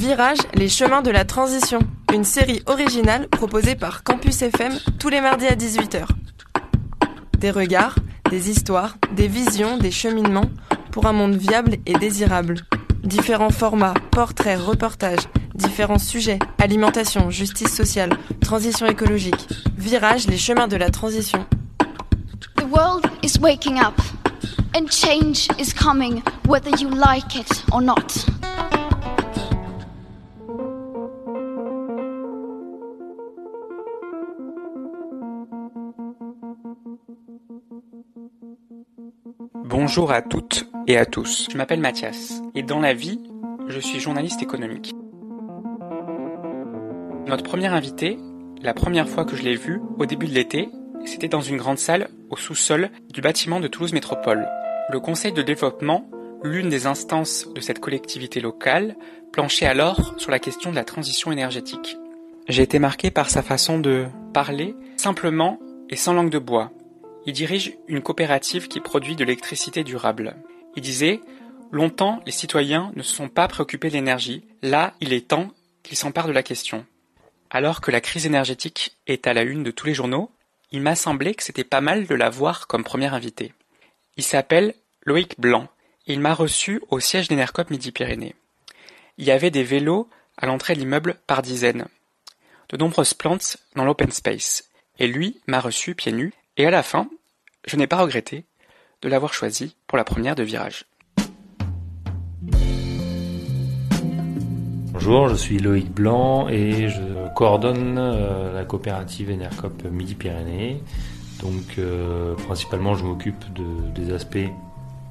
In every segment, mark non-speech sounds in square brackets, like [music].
Virage, les chemins de la transition, une série originale proposée par Campus FM tous les mardis à 18h. Des regards, des histoires, des visions, des cheminements pour un monde viable et désirable. Différents formats, portraits, reportages, différents sujets, alimentation, justice sociale, transition écologique. Virage, les chemins de la transition. Bonjour à toutes et à tous. Je m'appelle Mathias et dans la vie, je suis journaliste économique. Notre premier invité, la première fois que je l'ai vu, au début de l'été, c'était dans une grande salle au sous-sol du bâtiment de Toulouse Métropole. Le Conseil de développement, l'une des instances de cette collectivité locale, planchait alors sur la question de la transition énergétique. J'ai été marqué par sa façon de parler simplement et sans langue de bois. Il dirige une coopérative qui produit de l'électricité durable. Il disait Longtemps, les citoyens ne se sont pas préoccupés de l'énergie. Là, il est temps qu'ils s'emparent de la question. Alors que la crise énergétique est à la une de tous les journaux, il m'a semblé que c'était pas mal de l'avoir comme premier invité. Il s'appelle Loïc Blanc et il m'a reçu au siège d'Enercop Midi-Pyrénées. Il y avait des vélos à l'entrée de l'immeuble par dizaines, de nombreuses plantes dans l'open space, et lui m'a reçu pieds nus, et à la fin, je n'ai pas regretté de l'avoir choisi pour la première de virage. Bonjour, je suis Loïc Blanc et je coordonne euh, la coopérative Enercop Midi-Pyrénées. Donc euh, principalement je m'occupe de, des aspects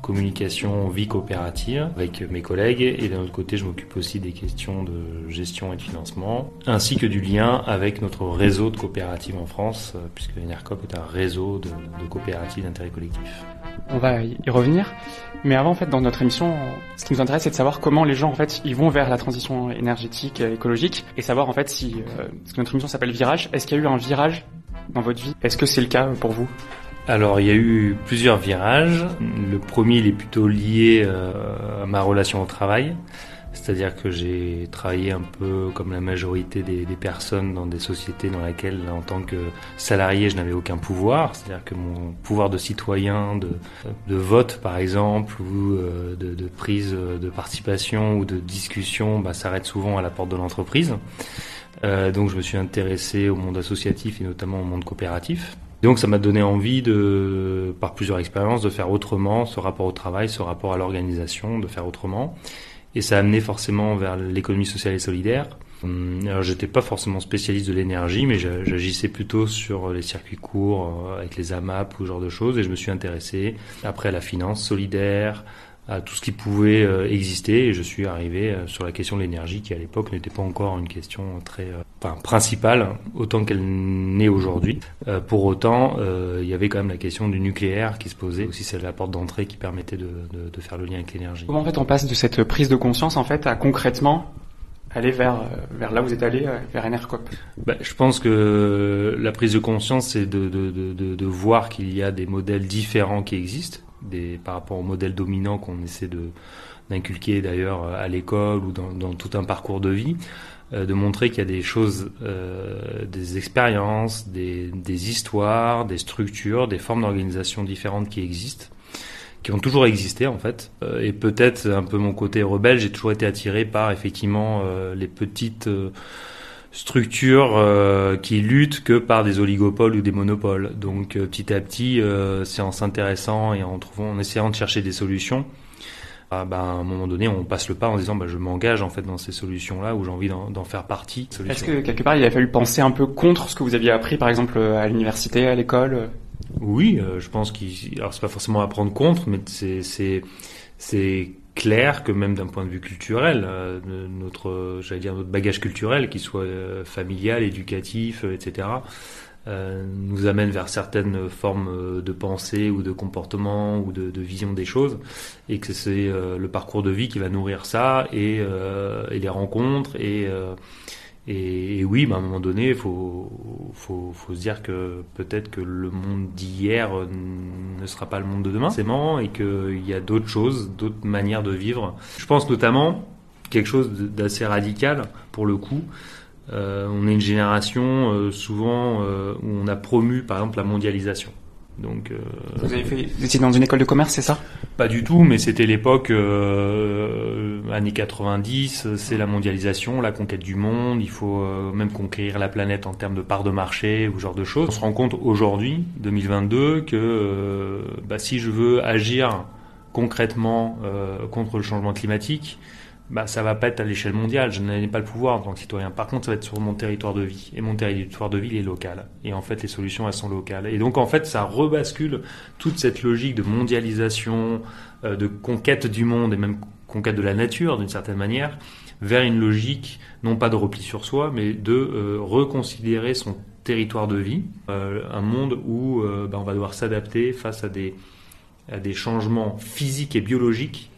communication, vie coopérative avec mes collègues et d'un autre côté je m'occupe aussi des questions de gestion et de financement ainsi que du lien avec notre réseau de coopératives en France euh, puisque Enercop est un réseau de, coopératives d'intérêt collectif. On va y revenir. Mais avant, en fait, dans notre émission, ce qui nous intéresse, c'est de savoir comment les gens, en fait, ils vont vers la transition énergétique, écologique, et savoir, en fait, si, euh, parce que notre émission s'appelle Virage, est-ce qu'il y a eu un virage dans votre vie? Est-ce que c'est le cas pour vous? Alors il y a eu plusieurs virages. Le premier il est plutôt lié euh, à ma relation au travail. C'est-à-dire que j'ai travaillé un peu comme la majorité des, personnes dans des sociétés dans lesquelles, en tant que salarié, je n'avais aucun pouvoir. C'est-à-dire que mon pouvoir de citoyen, de, vote par exemple, ou euh, de, prise de participation ou de discussion, bah, s'arrête souvent à la porte de l'entreprise. Euh, donc je me suis intéressé au monde associatif et notamment au monde coopératif. Donc ça m'a donné envie de, par plusieurs expériences, de faire autrement ce rapport au travail, ce rapport à l'organisation, de faire autrement. Et ça a amené forcément vers l'économie sociale et solidaire. Hum, alors j'étais pas forcément spécialiste de l'énergie, mais j'agissais plutôt sur les circuits courts, euh, avec les AMAP ou ce genre de choses, et je me suis intéressé après à la finance solidaire, à tout ce qui pouvait euh, exister, et je suis arrivé euh, sur la question de l'énergie, qui à l'époque n'était pas encore une question très enfin, principale, autant qu'elle n'est aujourd'hui. pour autant, il y avait quand même la question du nucléaire qui se posait, aussi c'est la porte d'entrée qui permettait de, de faire le lien avec l'énergie. Comment en fait on passe de cette prise de conscience en fait à concrètement aller vers, vers là où vous êtes allé, vers Enercop bah, Je pense que la prise de conscience, c'est de, de, de, voir qu'il y a des modèles différents qui existent des, par rapport au modèle dominant qu'on essaie de d'inculquer d'ailleurs à l'école ou dans, tout un parcours de vie, euh, de montrer qu'il y a des choses, euh, des expériences, des, des histoires, des structures, des formes d'organisation différentes qui existent qui ont toujours existé en fait. Euh, et peut-être un peu mon côté rebelle, j'ai toujours été attiré par effectivement euh, les petites euh, structures qui luttent que par des oligopoles ou des monopoles. Donc petit à petit, c'est en s'intéressant et en essayant de chercher des solutions. Ah, ben, à un moment donné, on passe le pas en disant bah, je m'engage en fait dans ces solutions-là où j'ai envie d'en faire partie. Est-ce que quelque part il a fallu penser un peu contre ce que vous aviez appris par exemple à l'université, à l'école? Oui, euh, je pense qu'il. Alors c'est pas forcément à prendre contre, mais c'est c'est clair que même d'un point de vue culturel, euh, notre j'allais dire notre bagage culturel, qu'il soit euh, familial, éducatif, etc. Euh, nous amène vers certaines formes de pensée ou de comportement ou de, de vision des choses et que c'est le parcours de vie qui va nourrir ça et, et les rencontres et et, oui, à un moment donné, il faut, se dire que peut-être que le monde d'hier ne sera pas le monde de demain, c'est et qu'il y a d'autres choses, d'autres manières de vivre. Je pense notamment quelque chose d'assez radical pour le coup. Euh, on est une génération euh, souvent euh, où on a promu par exemple la mondialisation. Donc, vous avez fait, vous étiez dans une école de commerce, c'est ça? Pas du tout, mais c'était l'époque années 90. C'est la mondialisation, la conquête du monde. Il faut même conquérir la planète en termes de part de marché ou ce genre de choses. On se rend compte aujourd'hui, 2022, que bah, si je veux agir concrètement contre le changement climatique, bah, ça va pas être à l'échelle mondiale. Je n'ai pas le pouvoir en tant que citoyen. Par contre, ça va être sur mon territoire de vie. Et mon territoire de vie, il est local. Et en fait, les solutions, elles sont locales. Et donc, en fait, ça rebascule toute cette logique de mondialisation, euh, de conquête du monde et même conquête de la nature, d'une certaine manière, vers une logique, non pas de repli sur soi, mais de euh, reconsidérer son territoire de vie. Euh, un monde où bah, on va devoir s'adapter face à des, à des changements physiques et biologiques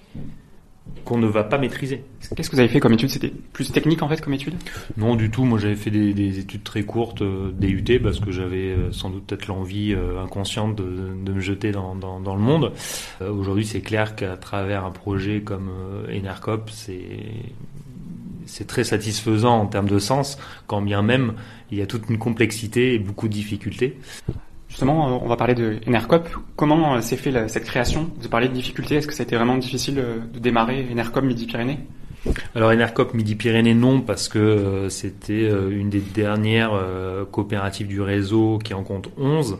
qu'on ne va pas maîtriser. Qu'est-ce que vous avez fait comme étude C'était plus technique en fait comme étude? Non du tout, moi j'avais fait des, études très courtes, euh, DUT, parce que j'avais euh, sans doute peut-être l'envie euh, inconsciente de, me jeter dans, le monde. Aujourd'hui c'est clair qu'à travers un projet comme Enercop, c'est c'est très satisfaisant en termes de sens, quand bien même il y a toute une complexité et beaucoup de difficultés. Justement, on va parler de Enercop. Comment euh, s'est fait cette création? Vous parlez de difficultés. Est-ce que ça a été vraiment difficile euh, de démarrer Enercop Midi-Pyrénées? Alors Enercop Midi-Pyrénées non parce que euh, c'était une des dernières coopératives du réseau qui en compte 11.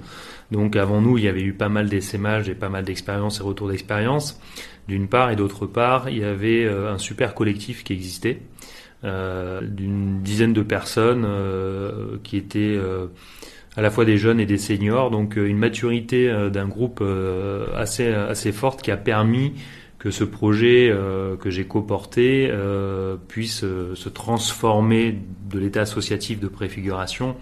Donc avant nous, il y avait eu pas mal d'essaimages et pas mal d'expériences et retours d'expérience d'une part et d'autre part, il y avait un super collectif qui existait d'une dizaine de personnes qui étaient à la fois des jeunes et des seniors, donc euh, une maturité euh, d'un groupe euh, assez assez forte qui a permis que ce projet que j'ai coporté puisse se transformer de l'état associatif de préfiguration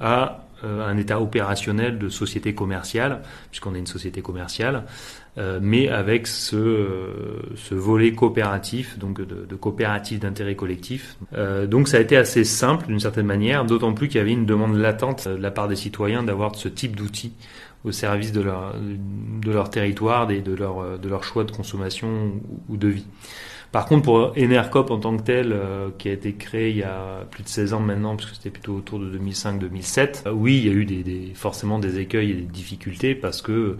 à un état opérationnel de société commerciale, puisqu'on est une société commerciale, euh, mais avec ce, ce volet coopératif, donc de, de coopérative d'intérêt collectif. Euh, donc ça a été assez simple d'une certaine manière, d'autant plus qu'il y avait une demande latente de la part des citoyens d'avoir ce type d'outils au service de leur, de leur territoire de leur, de leur choix de consommation ou de vie. Par contre, pour Enercop en tant que tel, euh, qui a été créé il y a plus de 16 ans maintenant, puisque c'était plutôt autour de 2005-2007, oui, il y a eu des, forcément des écueils et des difficultés parce que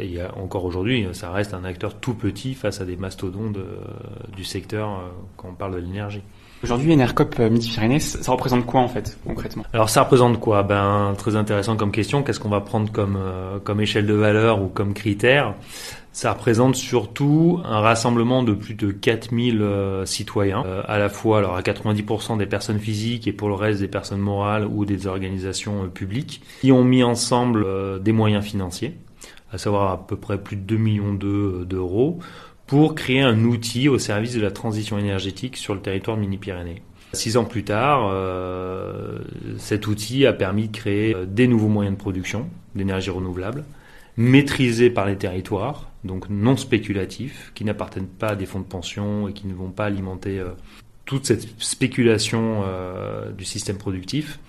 il y a, encore aujourd'hui, ça reste un acteur tout petit face à des mastodontes du secteur euh, quand on parle de l'énergie. Aujourd'hui, Enercop euh, Midi-Pyrénées, ça représente quoi en fait, concrètement? Alors ça représente quoi? Ben très intéressant comme question. Qu'est-ce qu'on va prendre comme euh, comme échelle de valeur ou comme critère? Ça représente surtout un rassemblement de plus de 4000 citoyens, à la fois alors à 90% des personnes physiques et pour le reste des personnes morales ou des organisations publiques, qui ont mis ensemble des moyens financiers à savoir à peu près plus de 2 millions d'euros, pour créer un outil au service de la transition énergétique sur le territoire Mini-Pyrénées. Six ans plus tard, euh, cet outil a permis de créer euh, des nouveaux moyens de production d'énergie renouvelable, maîtrisés par les territoires, donc non spéculatifs, qui n'appartiennent pas à des fonds de pension et qui ne vont pas alimenter euh, toute cette spéculation du système productif.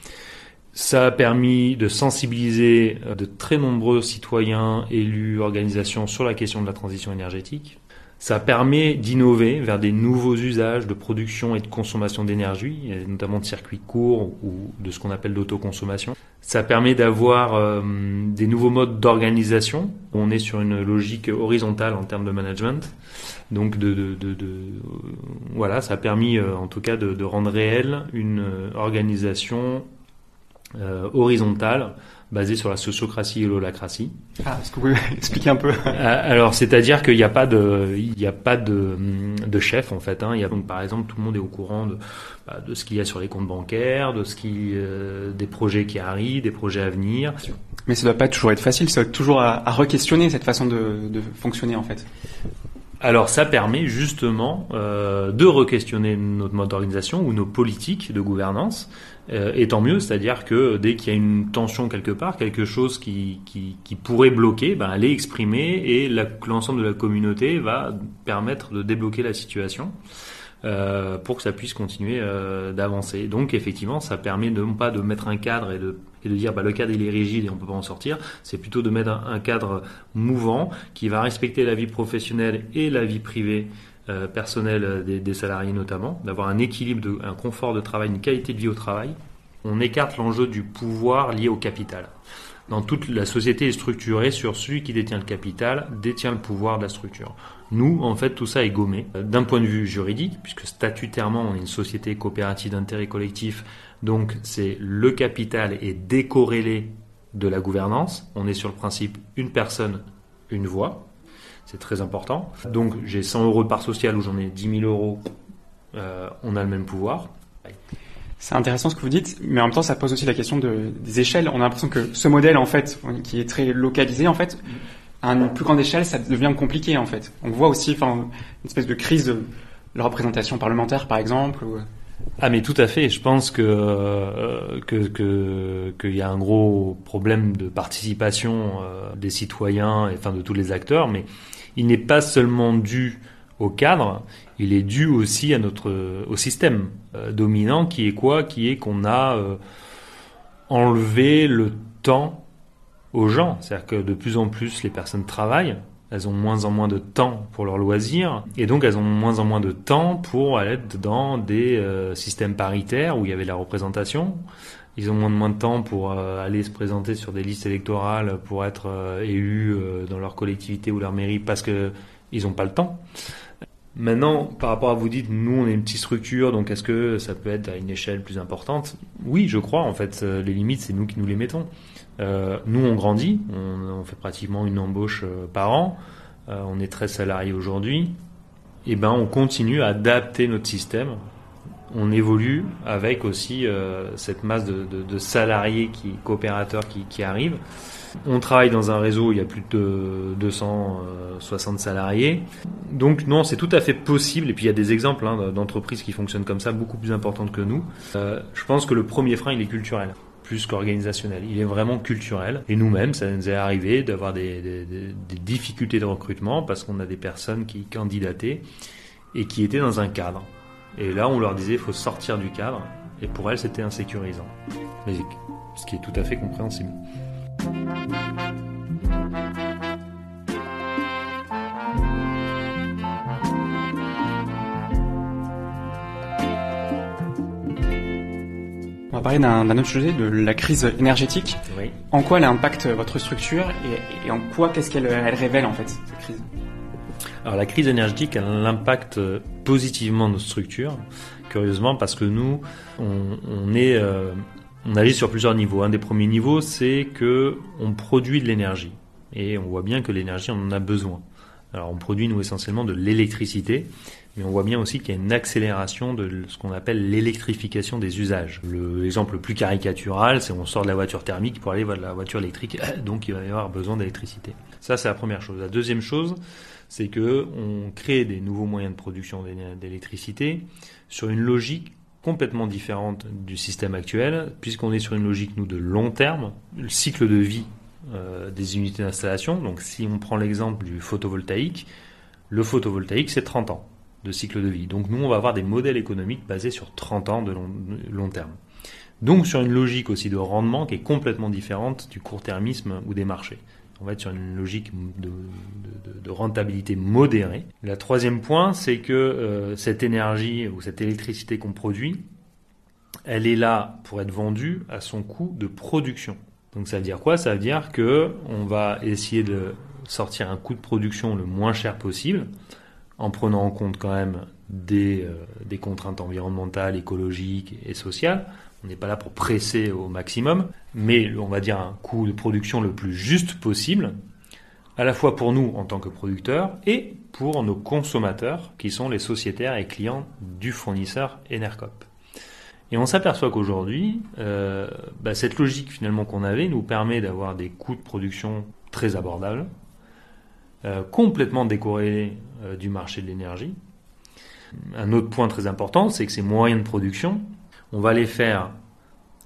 Ça a permis de sensibiliser de très nombreux citoyens, élus, organisations sur la question de la transition énergétique. Ça permet d'innover vers des nouveaux usages de production et de consommation d'énergie, notamment de circuits courts ou de ce qu'on appelle d'autoconsommation. Ça permet d'avoir euh, des nouveaux modes d'organisation. On est sur une logique horizontale en termes de management. Donc, de voilà, ça a permis euh, en tout cas de, rendre réelle une organisation euh, horizontale basée sur la sociocratie et l'holacratie. Ah, est-ce que vous pouvez [laughs] expliquer un peu? Euh, Alors, c'est-à-dire qu'il n'y a pas de, il n'y a pas de, de chef en fait. Hein. Il y a donc, par exemple, tout le monde est au courant de, bah, de ce qu'il y a sur les comptes bancaires, de ce qui, euh, des projets qui arrivent, des projets à venir. Mais ça doit pas toujours être facile. Ça doit toujours à, à re-questionner cette façon de, de fonctionner en fait. Alors ça permet justement euh, de re-questionner notre mode d'organisation ou nos politiques de gouvernance, euh, et tant mieux, c'est-à-dire que dès qu'il y a une tension quelque part, quelque chose qui, pourrait bloquer, ben, elle est exprimée et l'ensemble de la communauté va permettre de débloquer la situation. Euh, pour que ça puisse continuer euh, d'avancer. Donc effectivement, ça permet non pas de mettre un cadre et de, et de dire bah, le cadre il est rigide et on peut pas en sortir, c'est plutôt de mettre un, cadre mouvant qui va respecter la vie professionnelle et la vie privée euh, personnel des, salariés notamment, d'avoir un équilibre, un confort de travail, une qualité de vie au travail. On écarte l'enjeu du pouvoir lié au capital. Dans toute la société est structurée sur celui qui détient le capital, détient le pouvoir de la structure. Nous, en fait, tout ça est gommé. D'un point de vue juridique, puisque statutairement, on est une société coopérative d'intérêt collectif, donc c'est le capital est décorrélé de la gouvernance. On est sur le principe une personne, une voix. C'est très important. Donc j'ai 100 euros de part sociale ou j'en ai 10 000 euros, euh, on a le même pouvoir. C'est intéressant ce que vous dites, mais en même temps, ça pose aussi la question de, des échelles. On a l'impression que ce modèle, en fait, qui est très localisé, en fait, à une plus grande échelle, ça devient compliqué, en fait. On voit aussi, une espèce de crise de la représentation parlementaire, par exemple. Ah mais tout à fait. Je pense que euh, qu'il y a un gros problème de participation euh, des citoyens et enfin de tous les acteurs, mais il n'est pas seulement dû au cadre, il est dû aussi à notre au système euh, dominant qui est quoi? Qui est qu'on a enlevé le temps aux gens. C'est-à-dire que de plus en plus les personnes travaillent, elles ont moins en moins de temps pour leurs loisirs et donc elles ont moins en moins de temps pour aller dans des euh, systèmes paritaires où il y avait la représentation. Ils ont moins de moins de temps pour aller se présenter sur des listes électorales pour être élus dans leur collectivité ou leur mairie parce que ils n'ont pas le temps. Maintenant, par rapport à vous dites, nous on est une petite structure, donc est-ce que ça peut être à une échelle plus importante? Oui, je crois. En fait, euh, les limites, c'est nous qui nous les mettons. Euh, nous, on grandit, on, fait pratiquement une embauche euh, par an. on est très salariés aujourd'hui. Et eh ben, on continue à adapter notre système. On évolue avec aussi cette masse de, salariés qui coopérateurs qui arrivent. On travaille dans un réseau il y a plus de 260 salariés. Donc non, c'est tout à fait possible. Et puis il y a des exemples hein, d'entreprises qui fonctionnent comme ça, beaucoup plus importantes que nous. Euh, je pense que le premier frein, il est culturel plus qu'organisationnel. Il est vraiment culturel. Et nous-mêmes, ça nous est arrivé d'avoir des, des, difficultés de recrutement parce qu'on a des personnes qui candidataient et qui étaient dans un cadre. Et là, on leur disait, il faut sortir du cadre. Et pour elles, c'était insécurisant. ce qui est tout à fait compréhensible. On va parler d'un autre sujet, de la crise énergétique. En quoi elle impacte votre structure et, en quoi qu'est-ce qu'elle révèle en fait cette crise? Alors la crise énergétique, elle impacte positivement nos structures, curieusement parce que nous, on, est euh, on agit sur plusieurs niveaux. Un des premiers niveaux, c'est que on produit de l'énergie. Et on voit bien que l'énergie, on en a besoin. Alors on produit, nous, essentiellement de l'électricité, mais on voit bien aussi qu'il y a une accélération de ce qu'on appelle l'électrification des usages. L'exemple le plus caricatural, c'est on sort de la voiture thermique pour aller vers la voiture électrique, [laughs] donc il va y avoir besoin d'électricité. Ça, c'est la première chose. La deuxième chose, c'est que on crée des nouveaux moyens de production d'électricité sur une logique complètement différente du système actuel, puisqu'on est sur une logique, nous, de long terme. Le cycle de vie euh, des unités d'installation, donc si on prend l'exemple du photovoltaïque, le photovoltaïque, c'est 30 ans de cycle de vie. Donc nous, on va avoir des modèles économiques basés sur 30 ans de long, long terme. Donc sur une logique aussi de rendement qui est complètement différente du court-termisme ou des marchés. On va être sur une logique de, rentabilité modérée. Le troisième point, c'est que euh, cette énergie ou cette électricité qu'on produit, elle est là pour être vendue à son coût de production. Donc ça veut dire quoi? Ça veut dire que on va essayer de sortir un coût de production le moins cher possible, en prenant en compte quand même des, euh, des contraintes environnementales, écologiques et sociales, on n'est pas là pour presser au maximum, mais on va dire un coût de production le plus juste possible, à la fois pour nous en tant que producteurs et pour nos consommateurs qui sont les sociétaires et clients du fournisseur Enercop. Et on s'aperçoit qu'aujourd'hui, euh, bah, cette logique finalement qu'on avait nous permet d'avoir des coûts de production très abordables, euh, complètement décorrélés euh, du marché de l'énergie. Un autre point très important, c'est que ces moyens de production, on va les faire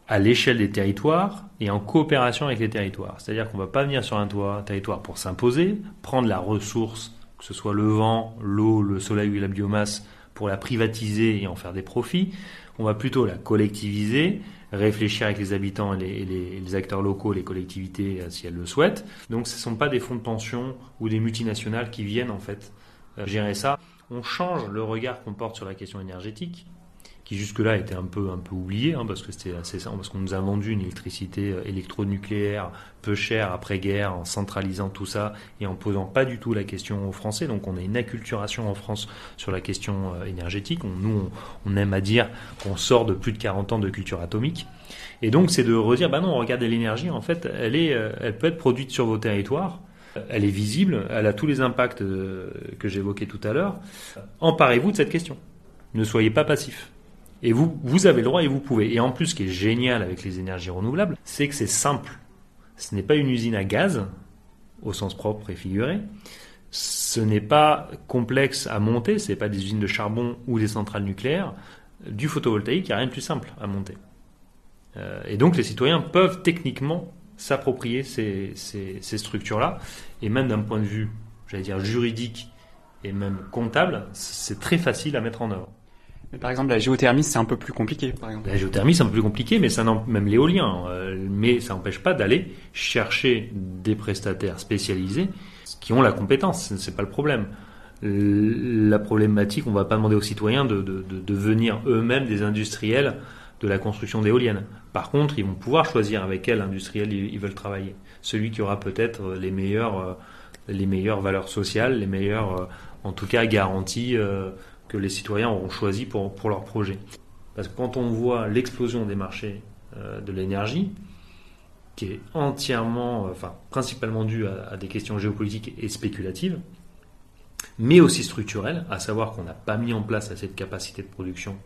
à l'échelle des territoires et en coopération avec les territoires. C'est-à-dire qu'on ne va pas venir sur un territoire pour s'imposer, prendre la ressource, que ce soit le vent, l'eau, le soleil ou la biomasse, pour la privatiser et en faire des profits. On va plutôt la collectiviser, réfléchir avec les habitants et les, acteurs locaux, les collectivités, euh, si elles le souhaitent. Donc ce ne sont pas des fonds de pension ou des multinationales qui viennent en fait euh, gérer ça on change le regard qu'on porte sur la question énergétique, qui jusque-là était un peu, un peu oublié, hein, parce que c'était assez simple, parce qu'on nous a vendu une électricité euh, électronucléaire peu chère après-guerre, en centralisant tout ça et en posant pas du tout la question aux Français. Donc on a une acculturation en France sur la question euh, énergétique. nous, on, aime à dire qu'on sort de plus de 40 ans de culture atomique. Et donc c'est de redire, bah non, regardez l'énergie, en fait, elle, est, euh, elle peut être produite sur vos territoires elle est visible, elle a tous les impacts que j'évoquais tout à l'heure. Emparez-vous de cette question. Ne soyez pas passif. Et vous, vous avez le droit et vous pouvez. Et en plus, ce qui est génial avec les énergies renouvelables, c'est que c'est simple. Ce n'est pas une usine à gaz, au sens propre et figuré. Ce n'est pas complexe à monter, ce n'est pas des usines de charbon ou des centrales nucléaires. Du photovoltaïque, il n'y a rien de plus simple à monter. Euh, et donc les citoyens peuvent techniquement s'approprier ces, ces structures-là. Et même d'un point de vue, j'allais dire, juridique et même comptable, c'est très facile à mettre en œuvre. Par exemple, la géothermie, c'est un peu plus compliqué. Par exemple. La géothermie, c'est un peu plus compliqué, mais ça même l'éolien. Euh, mais ça n'empêche pas d'aller chercher des prestataires spécialisés qui ont la compétence. C'est pas le problème. La problématique, on va pas demander aux citoyens de, de, de devenir eux-mêmes des industriels de la construction d'éoliennes. Par contre, ils vont pouvoir choisir avec quel industriel ils, veulent travailler. Celui qui aura peut-être les meilleures, euh, les meilleures valeurs sociales, les meilleures, euh, en tout cas, garanties que les citoyens auront choisi pour, pour leur projet. Parce que quand on voit l'explosion des marchés euh, de l'énergie, qui est entièrement, euh, enfin principalement due à, des questions géopolitiques et spéculatives, mais aussi structurelles, à savoir qu'on n'a pas mis en place assez de capacité de production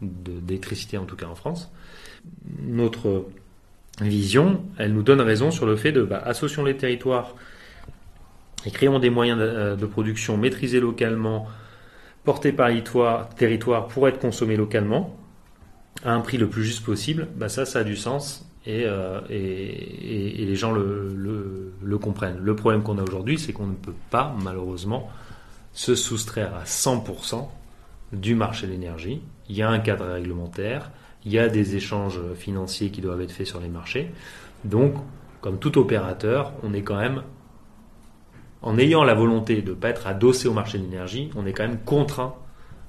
d'électricité, en tout cas en France, notre vision, elle nous donne raison sur le fait de bah, associons les territoires et créons des moyens de, euh, de production maîtrisés localement, porté par territoire pour être consommé localement à un prix le plus juste possible, bah ça, ça a du sens et, euh, les gens le, le, comprennent. Le problème qu'on a aujourd'hui, c'est qu'on ne peut pas, malheureusement, se soustraire à 100% du marché de l'énergie. Il y a un cadre réglementaire, il y a des échanges financiers qui doivent être faits sur les marchés. Donc, comme tout opérateur, on est quand même en ayant la volonté de ne pas être adossé au marché de l'énergie, on est quand même contraint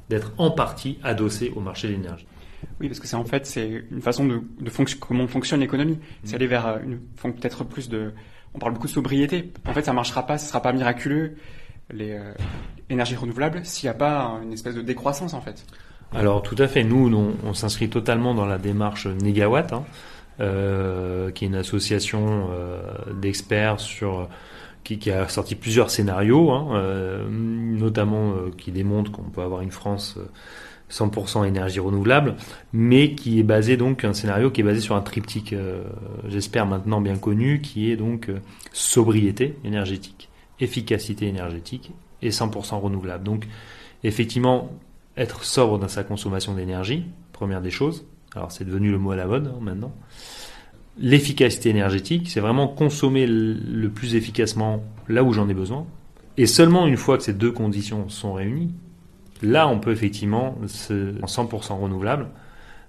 d'être en partie adossé au marché de l'énergie. Oui, parce que c'est en fait c'est une façon de, de comment fonctionne l'économie. C'est aller vers euh, une peut-être plus de. On parle beaucoup de sobriété. En fait, ça marchera pas, ce sera pas miraculeux les euh, énergies renouvelables s'il n'y a pas une espèce de décroissance en fait. Alors tout à fait. Nous, on, s'inscrit totalement dans la démarche Négawatt, hein, euh, qui est une association euh, d'experts sur qui, a sorti plusieurs scénarios, hein, euh, notamment euh, qui démontrent qu'on peut avoir une France 100% euh, énergie renouvelable, mais qui est basé donc un scénario qui est basé sur un triptyque, j'espère maintenant bien connu, qui est donc sobriété énergétique, efficacité énergétique et 100% renouvelable. Donc effectivement, être sobre dans sa consommation d'énergie, première des choses. Alors c'est devenu le mot à la mode hein, maintenant l'efficacité énergétique, c'est vraiment consommer le plus efficacement là où j'en ai besoin. Et seulement une fois que ces deux conditions sont réunies, là on peut effectivement se, en 100% renouvelable.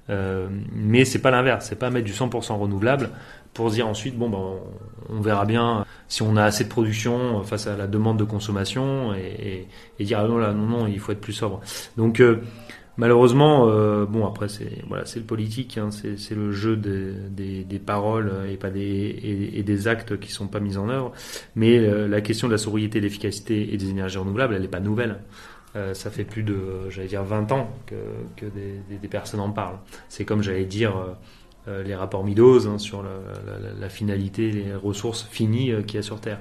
Euh, mais c'est pas l'inverse, c'est pas mettre du 100% renouvelable pour dire ensuite bon ben on verra bien si on a assez de production face à la demande de consommation et, dire ah non là non non il faut être plus sobre. Donc euh, Malheureusement, euh, bon après c'est voilà c'est le politique, hein, c'est le jeu des, des, paroles et pas des et, des actes qui sont pas mis en œuvre. Mais euh, la question de la sobriété, l'efficacité et des énergies renouvelables, elle n'est pas nouvelle. Euh, ça fait plus de j'allais dire 20 ans que, que des, personnes en parlent. C'est comme j'allais dire les rapports Midos hein, sur la, finalité, les ressources finies qu'il y a sur Terre.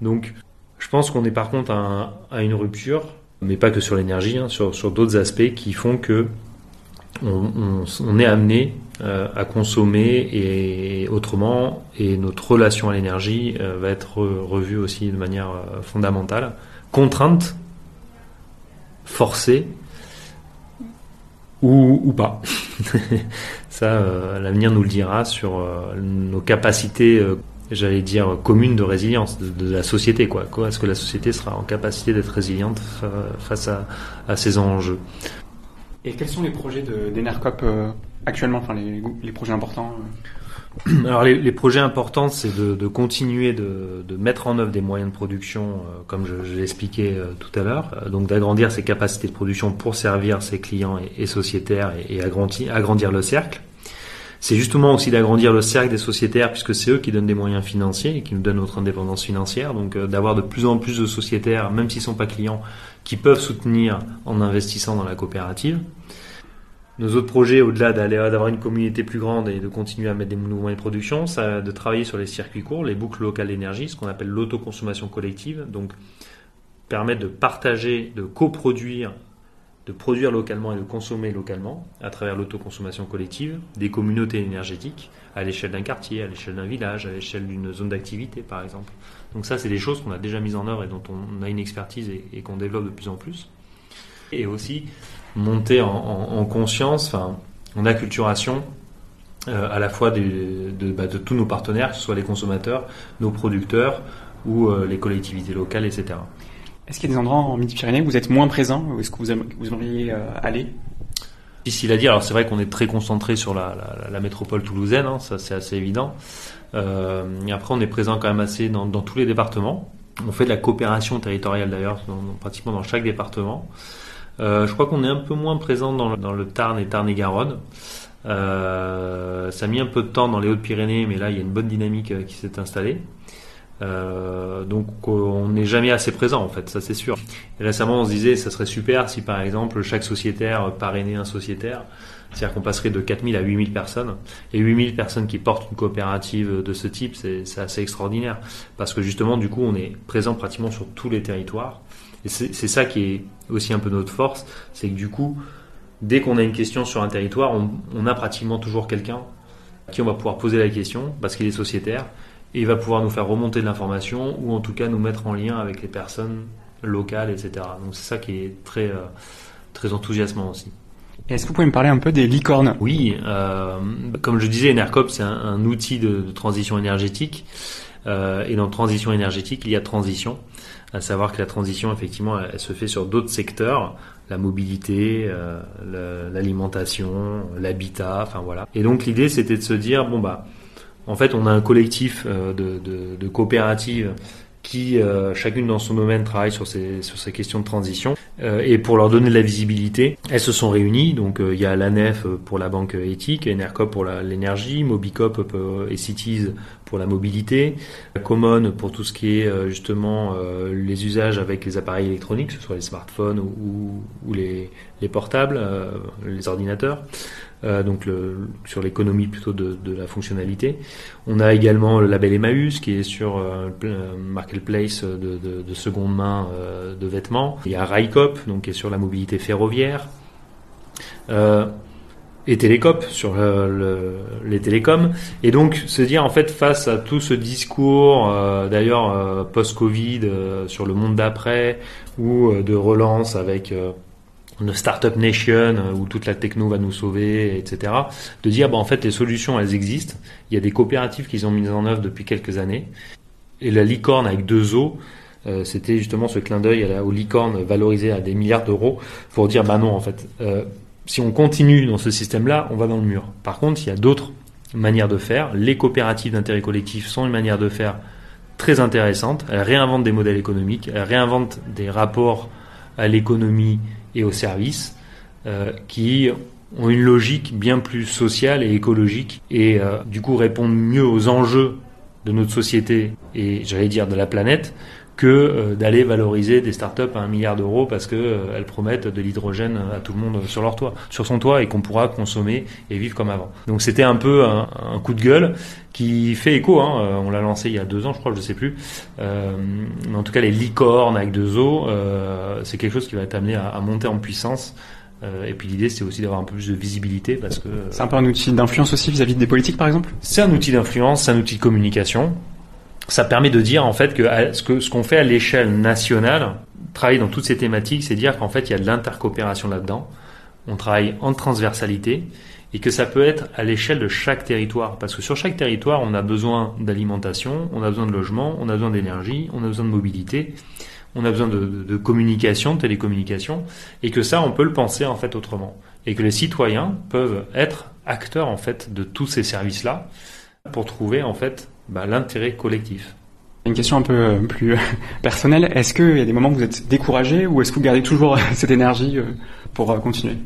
Donc je pense qu'on est par contre à, à une rupture mais pas que sur l'énergie, hein, sur, sur d'autres aspects qui font que on, est amené euh, à consommer et autrement, et notre relation à l'énergie euh, va être revue aussi de manière euh, fondamentale. Contrainte, forcée, ou, ou pas. [laughs] Ça, l'avenir nous le dira sur nos capacités j'allais dire, commune de résilience de, la société. Quoi. Est-ce que la société sera en capacité d'être résiliente face à, à, ces enjeux? Et quels sont les projets d'Enercop euh, actuellement, enfin les, les projets importants euh Alors les, les, projets importants, c'est de, de, continuer de, de, mettre en œuvre des moyens de production, euh, comme je, euh, tout à l'heure, euh, donc d'agrandir ses capacités de production pour servir ses clients et, et sociétaires et, et agrandir, agrandir le cercle. C'est justement aussi d'agrandir le cercle des sociétaires, puisque c'est eux qui donnent des moyens financiers et qui nous donnent notre indépendance financière. Donc d'avoir de plus en plus de sociétaires, même s'ils ne sont pas clients, qui peuvent soutenir en investissant dans la coopérative. Nos autres projets, au-delà d'aller d'avoir une communauté plus grande et de continuer à mettre des mouvements de production, ça de travailler sur les circuits courts, les boucles locales d'énergie, ce qu'on appelle l'autoconsommation collective, donc permettre de partager, de coproduire, de produire localement et de consommer localement à travers l'autoconsommation collective des communautés énergétiques à l'échelle d'un quartier, à l'échelle d'un village, à l'échelle d'une zone d'activité par exemple. Donc ça, c'est des choses qu'on a déjà mises en œuvre et dont on a une expertise et, qu'on développe de plus en plus. Et aussi monter en, en, en conscience, enfin, en acculturation euh, à la fois bah, de, tous nos partenaires, que ce soit les consommateurs, nos producteurs ou euh, les collectivités locales, etc. Est-ce qu'il y a des endroits en Midi-Pyrénées où vous êtes moins présent ou est-ce que vous, aimeriez, vous aimeriez euh, aller? Difficile à dire. Alors c'est vrai qu'on est très concentré sur la, métropole toulousaine, hein, ça c'est assez évident. Euh, et après on est présent quand même assez dans, tous les départements. On fait de la coopération territoriale d'ailleurs, pratiquement dans chaque département. Euh, je crois qu'on est un peu moins présent dans le, Tarn et Tarn-et-Garonne. Ça a mis un peu de temps dans les Hautes-Pyrénées, mais là il y a une bonne dynamique qui s'est installée. Euh, donc on n'est jamais assez présent en fait, ça c'est sûr. Récemment on se disait ça serait super si par exemple chaque sociétaire parrainait un sociétaire, c'est-à-dire qu'on passerait de 4000 à 8000 personnes. Et 8000 personnes qui portent une coopérative de ce type, c'est assez extraordinaire. Parce que justement du coup on est présent pratiquement sur tous les territoires. Et c'est ça qui est aussi un peu notre force, c'est que du coup, dès qu'on a une question sur un territoire, on, on a pratiquement toujours quelqu'un à qui on va pouvoir poser la question parce qu'il est sociétaire et il va pouvoir nous faire remonter de l'information ou en tout cas nous mettre en lien avec les personnes locales, etc. Donc c'est ça qui est très, euh, très enthousiasmant aussi. Est-ce que vous pouvez me parler un peu des licornes? Oui, euh, comme je disais, Enercop c'est un, un, outil de, de transition énergétique. Euh, et dans transition énergétique, il y a transition, à savoir que la transition, effectivement, elle, elle se fait sur d'autres secteurs, la mobilité, euh, l'alimentation, l'habitat, enfin voilà. Et donc l'idée, c'était de se dire, bon bah, en fait, on a un collectif euh, de, coopératives qui, euh, chacune dans son domaine, travaille sur ces, questions de transition. Euh, et pour leur donner de la visibilité, elles se sont réunies. Donc il y a l'ANEF pour la banque éthique, Enercop pour l'énergie, Mobicop et Cities pour la mobilité, Common pour tout ce qui est justement les usages avec les appareils électroniques, que ce soit les smartphones ou, les, portables, les ordinateurs. Euh, donc sur l'économie plutôt de, la fonctionnalité. On a également le label Emmaüs qui est sur euh, marketplace de, de, de, seconde main euh, de vêtements. Il y a Raikop donc qui est sur la mobilité ferroviaire. Euh, et Télécop sur le, le, les télécoms et donc se dire en fait face à tout ce discours euh, d'ailleurs euh, post-Covid sur le monde d'après ou de relance avec une startup nation euh, où toute la techno va nous sauver, etc. De dire, bah, en fait, les solutions, elles existent. Il y a des coopératives qui ont mises en œuvre depuis quelques années. Et la licorne avec deux os, euh, c'était justement ce clin d'œil aux licornes valorisées à des milliards d'euros pour dire, bah non, en fait, euh, si on continue dans ce système-là, on va dans le mur. Par contre, il y a d'autres manières de faire. Les coopératives d'intérêt collectif sont une manière de faire très intéressante. Elles réinventent des modèles économiques, elles réinventent des rapports à l'économie et aux services euh, qui ont une logique bien plus sociale et écologique et euh, du coup répondent mieux aux enjeux de notre société et j'allais dire de la planète que euh, d'aller valoriser des startups à un milliard d'euros parce que euh, elles promettent de l'hydrogène à tout le monde sur leur toit, sur son toit et qu'on pourra consommer et vivre comme avant. Donc c'était un peu un, un, coup de gueule qui fait écho. Hein, euh, on l'a lancé il y a deux ans, je crois, je sais plus. Euh, mais en tout cas, les licornes avec deux os, euh, c'est quelque chose qui va être amené à, à monter en puissance. et puis l'idée, c'est aussi d'avoir un peu plus de visibilité parce que c'est un peu un outil d'influence aussi vis-à-vis -vis des politiques, par exemple? C'est un outil d'influence, c'est un outil de communication ça permet de dire en fait que ce qu'on fait à l'échelle nationale, travailler dans toutes ces thématiques, c'est dire qu'en fait il y a de l'intercoopération là-dedans. On travaille en transversalité et que ça peut être à l'échelle de chaque territoire parce que sur chaque territoire on a besoin d'alimentation, on a besoin de logement, on a besoin d'énergie, on a besoin de mobilité, on a besoin de, de, de, communication, de télécommunication et que ça on peut le penser en fait autrement. et que les citoyens peuvent être acteurs en fait de tous ces services-là pour trouver en fait bah, l'intérêt collectif. Une question un peu euh, plus personnelle. Est-ce qu'il y a des moments où vous êtes découragé ou est-ce que vous gardez toujours cette énergie pour continuer?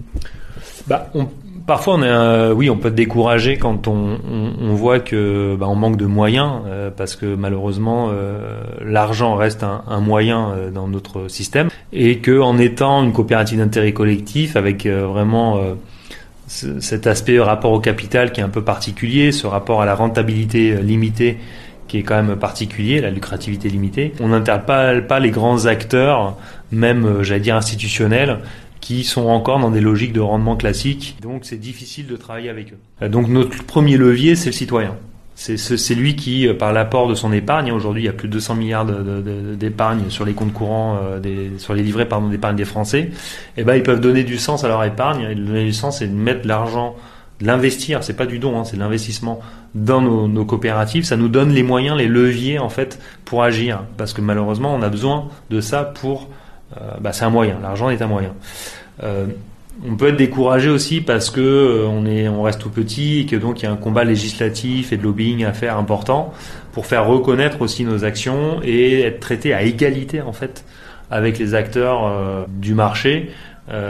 Bah, on, parfois, on est, euh, oui, on peut être découragé quand on, on, on voit que bah, on manque de moyens, euh, parce que malheureusement, euh, l'argent reste un, un moyen dans notre système, et que en étant une coopérative d'intérêt collectif, avec vraiment cet aspect rapport au capital qui est un peu particulier, ce rapport à la rentabilité limitée qui est quand même particulier, la lucrativité limitée. On n'interpelle pas les grands acteurs, même j'allais dire institutionnels, qui sont encore dans des logiques de rendement classiques. Donc c'est difficile de travailler avec eux. Euh, donc notre premier levier, c'est le citoyen. C'est lui qui, euh, par l'apport de son épargne, hein, aujourd'hui il y a plus de 200 milliards d'épargne sur les comptes courants, euh, sur les livrets d'épargne des Français, et eh ben ils peuvent donner du sens à leur épargne. Et donner du sens, c'est de mettre l'argent, de l'investir. C'est pas du don, hein, c'est de l'investissement dans nos, coopératives. Ça nous donne les moyens, les leviers en fait pour agir, parce que malheureusement on a besoin de ça pour euh, bah, c'est un moyen. L'argent est un moyen. On peut être découragé aussi parce que euh, on est, on reste tout petit et que donc il y a un combat législatif et de lobbying à faire important pour faire reconnaître aussi nos actions et être traité à égalité en fait avec les acteurs du marché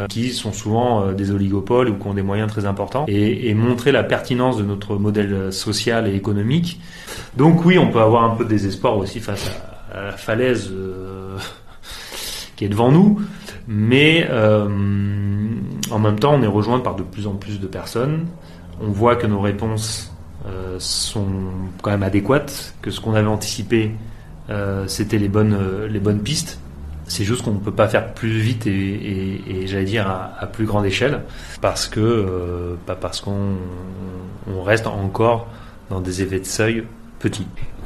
qui sont souvent des oligopoles ou qui ont des moyens très importants et, montrer la pertinence de notre modèle social et économique. Donc oui, on peut avoir un peu de désespoir aussi face à, à la falaise [laughs] qui est devant nous, mais euh, en même temps, on est rejoint par de plus en plus de personnes. On voit que nos réponses euh, sont quand même adéquates, que ce qu'on avait anticipé, euh, c'était les bonnes, les bonnes pistes. C'est juste qu'on ne peut pas faire plus vite et, j'allais dire à, plus grande échelle parce que pas parce qu'on on reste encore dans des effets de seuil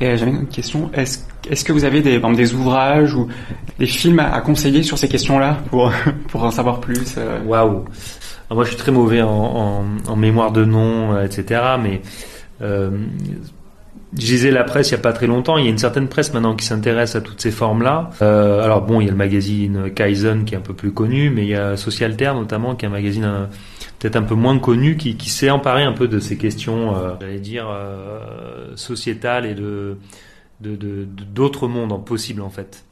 Et j'avais une question. Est-ce est que vous avez des, des ouvrages ou des films à, conseiller sur ces questions-là pour, [laughs] pour en savoir plus euh? Waouh Moi, je suis très mauvais en, en, mémoire de noms, euh, etc. Mais euh, je lisais la presse il n'y a pas très longtemps. Il y a une certaine presse maintenant qui s'intéresse à toutes ces formes-là. Euh, alors bon, il y a le magazine Kaizen qui est un peu plus connu, mais il y a Socialter notamment qui est un magazine peut-être un peu moins connu qui, s'est emparé un peu de ces questions, euh, j'allais dire euh, sociétales et d'autres de, mondes possibles en fait.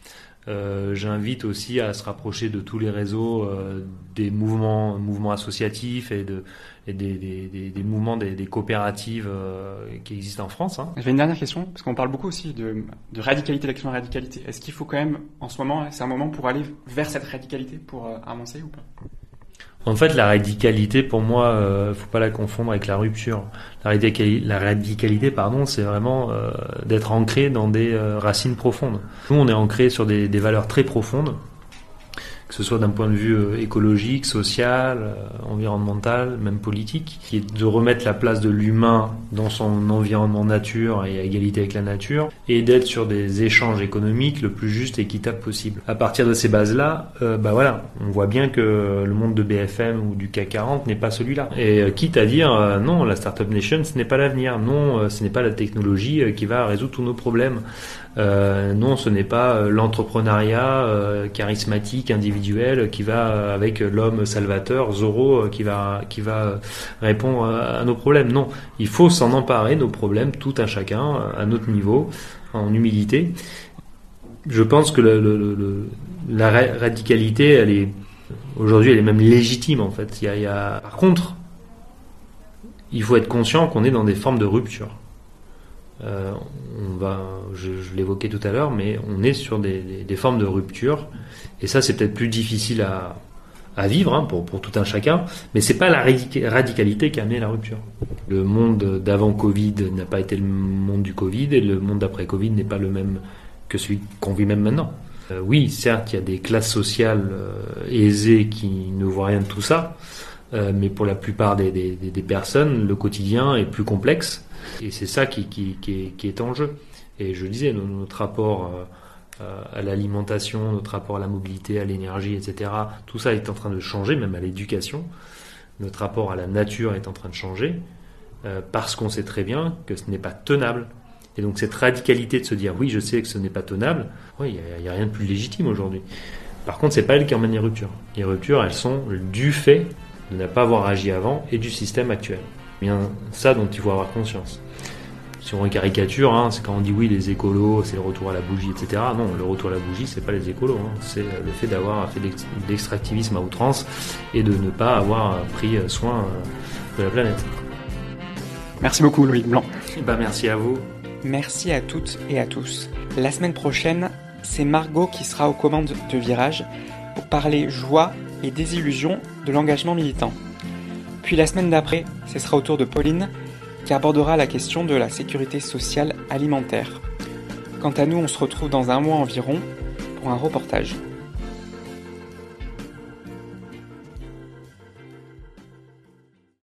Euh, J'invite aussi à se rapprocher de tous les réseaux des mouvements, mouvements associatifs et, de, et des, mouvements des, coopératives qui existent en France. Hein. J'avais une dernière question, parce qu'on parle beaucoup aussi de, de radicalité, d'action radicalité. Est-ce qu'il faut quand même, en ce moment, c'est un moment pour aller vers cette radicalité, pour avancer ou pas? En fait, la radicalité, pour moi, euh, faut pas la confondre avec la rupture. La, radicalité, pardon, c'est vraiment euh, d'être ancré dans des euh, racines profondes. Nous, on est ancré sur des valeurs très profondes que ce soit d'un point de vue euh, écologique, social, euh, environnemental, même politique, qui est de remettre la place de l'humain dans son environnement nature et à égalité avec la nature, et d'être sur des échanges économiques le plus juste et équitable possible. À partir de ces bases-là, euh, bah voilà, on voit bien que le monde de BFM ou du CAC 40 n'est pas celui-là. Et quitte à dire non, la Startup Nation, ce n'est pas l'avenir, non, ce n'est pas la technologie qui va résoudre tous nos problèmes. Euh, non, ce n'est pas euh, l'entrepreneuriat euh, charismatique, individuel, qui va avec l'homme salvateur, Zorro, qui va qui va répondre à nos problèmes. Non, il faut s'en emparer nos problèmes, tout un chacun, à notre niveau, en humilité. Je pense que la radicalité, aujourd'hui, elle est même légitime en fait. Il y a... Par contre, il faut être conscient qu'on est dans des formes de rupture. Euh, on va, je, l'évoquais tout à l'heure, mais on est sur des, formes de rupture, et ça c'est peut-être plus difficile à, vivre hein, pour, tout un chacun, mais c'est pas la radicalité qui a amené la rupture. Le monde d'avant Covid n'a pas été le monde du Covid, et le monde d'après Covid n'est pas le même que celui qu'on vit même maintenant. Euh, oui, certes, il y a des classes sociales euh, aisées qui ne voient rien de tout ça, mais pour la plupart des, des personnes, le quotidien est plus complexe et c'est ça qui, est, en jeu. Et je disais, notre rapport euh, à l'alimentation, notre rapport à la mobilité, à l'énergie, etc., tout ça est en train de changer, même à l'éducation. Notre rapport à la nature est en train de changer, euh, parce qu'on sait très bien que ce n'est pas tenable. Et donc cette radicalité de se dire oui, je sais que ce n'est pas tenable, il n'y a, a, rien de plus légitime aujourd'hui. Par contre, c'est pas elle qui emmène les ruptures. Les ruptures, elles sont du fait de ne pas avoir agi avant et du système actuel. Bien ça dont il faut avoir conscience. Si on caricature, hein, c'est quand on dit oui les écolos, c'est le retour à la bougie, etc. Non, le retour à la bougie, c'est pas les écolos, hein. c'est le fait d'avoir fait de l'extractivisme à outrance et de ne pas avoir pris soin de la planète. Merci beaucoup Loïc Blanc. Bah, merci à vous. Merci à toutes et à tous. La semaine prochaine, c'est Margot qui sera aux commandes de Virage pour parler joie et désillusion de l'engagement militant. Puis la semaine d'après, ce sera au tour de Pauline qui abordera la question de la sécurité sociale alimentaire. Quant à nous, on se retrouve dans un mois environ pour un reportage.